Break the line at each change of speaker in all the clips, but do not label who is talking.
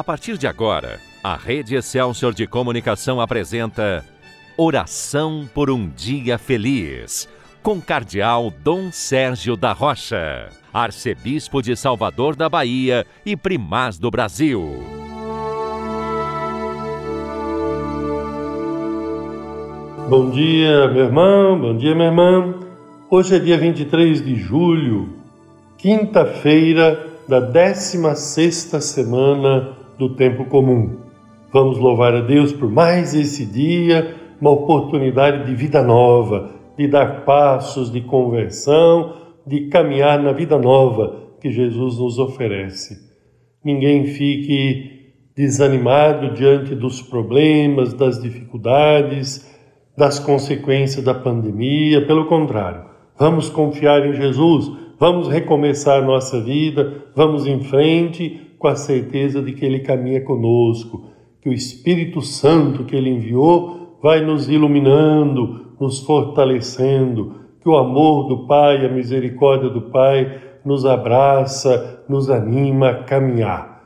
A partir de agora, a Rede Excelsior de Comunicação apresenta Oração por um Dia Feliz, com Cardeal Dom Sérgio da Rocha, Arcebispo de Salvador da Bahia e Primaz do Brasil.
Bom dia, meu irmão, bom dia, minha irmã. Hoje é dia 23 de julho, quinta-feira da 16 semana do tempo comum. Vamos louvar a Deus por mais esse dia, uma oportunidade de vida nova, de dar passos de conversão, de caminhar na vida nova que Jesus nos oferece. Ninguém fique desanimado diante dos problemas, das dificuldades, das consequências da pandemia, pelo contrário, vamos confiar em Jesus, vamos recomeçar nossa vida, vamos em frente com a certeza de que Ele caminha conosco, que o Espírito Santo que Ele enviou vai nos iluminando, nos fortalecendo, que o amor do Pai, a misericórdia do Pai nos abraça, nos anima a caminhar.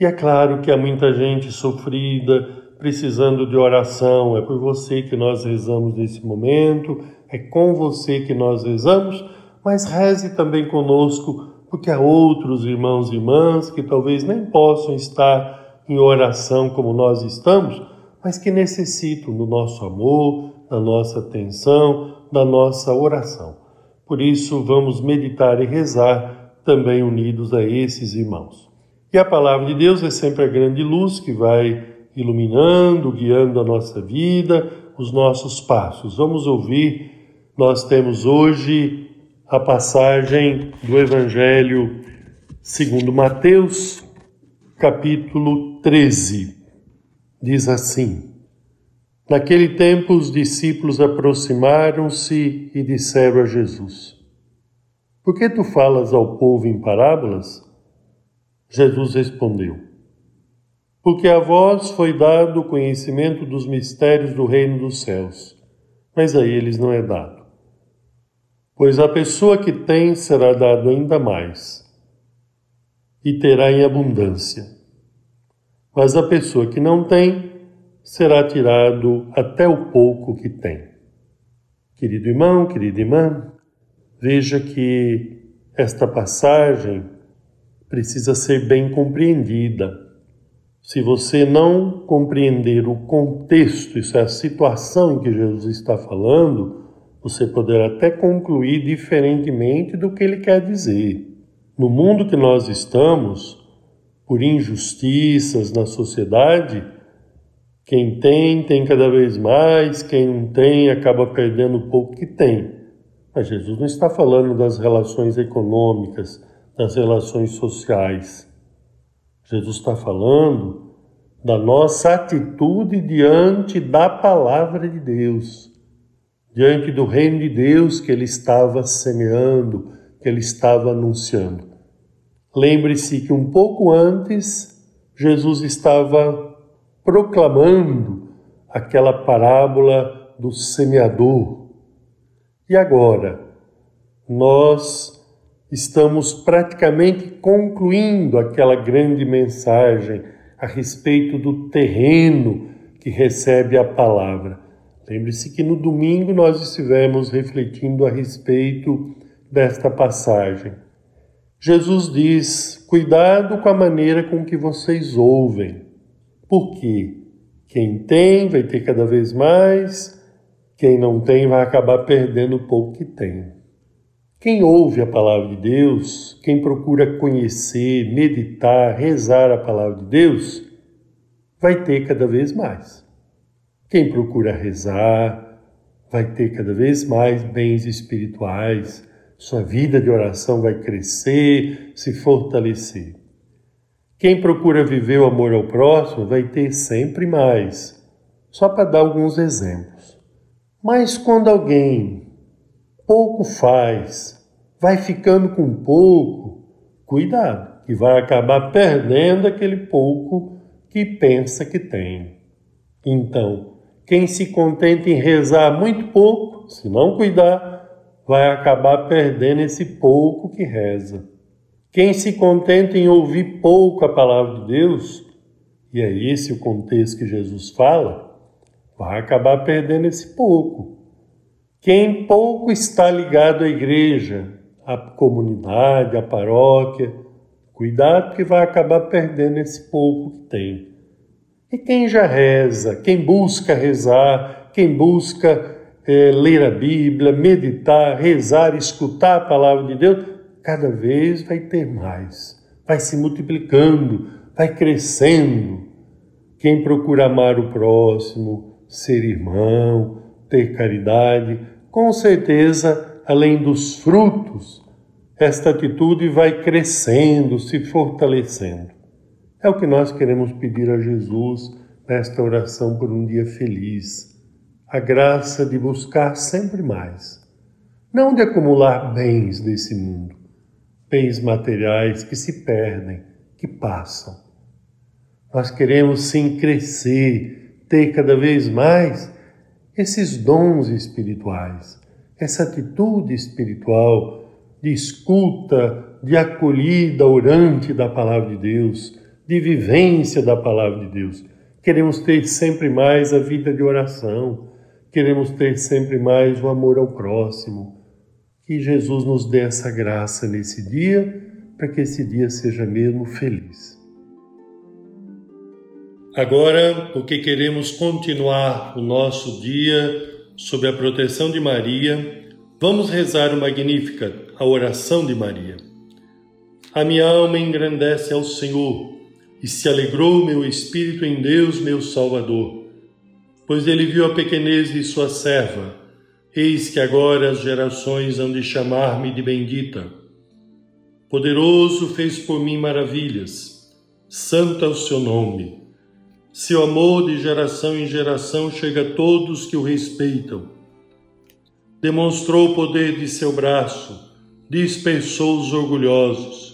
E é claro que há muita gente sofrida, precisando de oração. É por você que nós rezamos nesse momento, é com você que nós rezamos, mas reze também conosco porque há outros irmãos e irmãs que talvez nem possam estar em oração como nós estamos, mas que necessitam do nosso amor, da nossa atenção, da nossa oração. Por isso, vamos meditar e rezar também unidos a esses irmãos. E a palavra de Deus é sempre a grande luz que vai iluminando, guiando a nossa vida, os nossos passos. Vamos ouvir, nós temos hoje a passagem do Evangelho segundo Mateus, capítulo 13. Diz assim: Naquele tempo os discípulos aproximaram-se e disseram a Jesus: Por que tu falas ao povo em parábolas? Jesus respondeu: Porque a vós foi dado o conhecimento dos mistérios do reino dos céus, mas a eles não é dado. Pois a pessoa que tem será dado ainda mais e terá em abundância. Mas a pessoa que não tem será tirado até o pouco que tem. Querido irmão, querida irmã, veja que esta passagem precisa ser bem compreendida. Se você não compreender o contexto, isso é a situação em que Jesus está falando, você poderá até concluir diferentemente do que ele quer dizer. No mundo que nós estamos, por injustiças na sociedade, quem tem, tem cada vez mais, quem não tem, acaba perdendo o pouco que tem. Mas Jesus não está falando das relações econômicas, das relações sociais. Jesus está falando da nossa atitude diante da palavra de Deus diante do reino de Deus que ele estava semeando, que ele estava anunciando. Lembre-se que um pouco antes, Jesus estava proclamando aquela parábola do semeador. E agora, nós estamos praticamente concluindo aquela grande mensagem a respeito do terreno que recebe a palavra. Lembre-se que no domingo nós estivemos refletindo a respeito desta passagem. Jesus diz: cuidado com a maneira com que vocês ouvem, porque quem tem vai ter cada vez mais, quem não tem vai acabar perdendo o pouco que tem. Quem ouve a palavra de Deus, quem procura conhecer, meditar, rezar a palavra de Deus, vai ter cada vez mais. Quem procura rezar vai ter cada vez mais bens espirituais, sua vida de oração vai crescer, se fortalecer. Quem procura viver o amor ao próximo vai ter sempre mais. Só para dar alguns exemplos. Mas quando alguém pouco faz, vai ficando com pouco, cuidado, que vai acabar perdendo aquele pouco que pensa que tem. Então, quem se contenta em rezar muito pouco, se não cuidar, vai acabar perdendo esse pouco que reza. Quem se contenta em ouvir pouco a palavra de Deus, e é esse o contexto que Jesus fala, vai acabar perdendo esse pouco. Quem pouco está ligado à igreja, à comunidade, à paróquia, cuidado que vai acabar perdendo esse pouco que tem. E quem já reza, quem busca rezar, quem busca é, ler a Bíblia, meditar, rezar, escutar a palavra de Deus, cada vez vai ter mais, vai se multiplicando, vai crescendo. Quem procura amar o próximo, ser irmão, ter caridade, com certeza, além dos frutos, esta atitude vai crescendo, se fortalecendo. É o que nós queremos pedir a Jesus nesta oração por um dia feliz a graça de buscar sempre mais, não de acumular bens desse mundo, bens materiais que se perdem, que passam. Nós queremos sim crescer, ter cada vez mais esses dons espirituais, essa atitude espiritual de escuta, de acolhida orante da palavra de Deus, de vivência da palavra de Deus. Queremos ter sempre mais a vida de oração, Queremos ter sempre mais o amor ao próximo. Que Jesus nos dê essa graça nesse dia, para que esse dia seja mesmo feliz. Agora, porque queremos continuar o nosso dia sob a proteção de Maria, vamos rezar o Magnífica, a oração de Maria. A minha alma engrandece ao Senhor e se alegrou meu espírito em Deus, meu Salvador pois ele viu a pequenez de sua serva. Eis que agora as gerações hão de chamar-me de bendita. Poderoso fez por mim maravilhas, santo é o seu nome. Seu amor de geração em geração chega a todos que o respeitam. Demonstrou o poder de seu braço, dispersou os orgulhosos,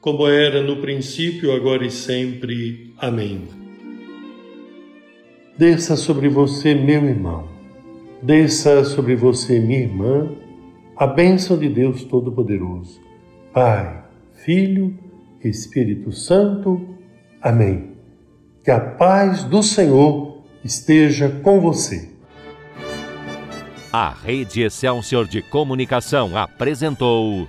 como era no princípio, agora e sempre. Amém. Desça sobre você, meu irmão desça sobre você, minha irmã, a bênção de Deus Todo-Poderoso, Pai, Filho, Espírito Santo. Amém. Que a paz do Senhor esteja com você.
A Rede Excelsior de Comunicação apresentou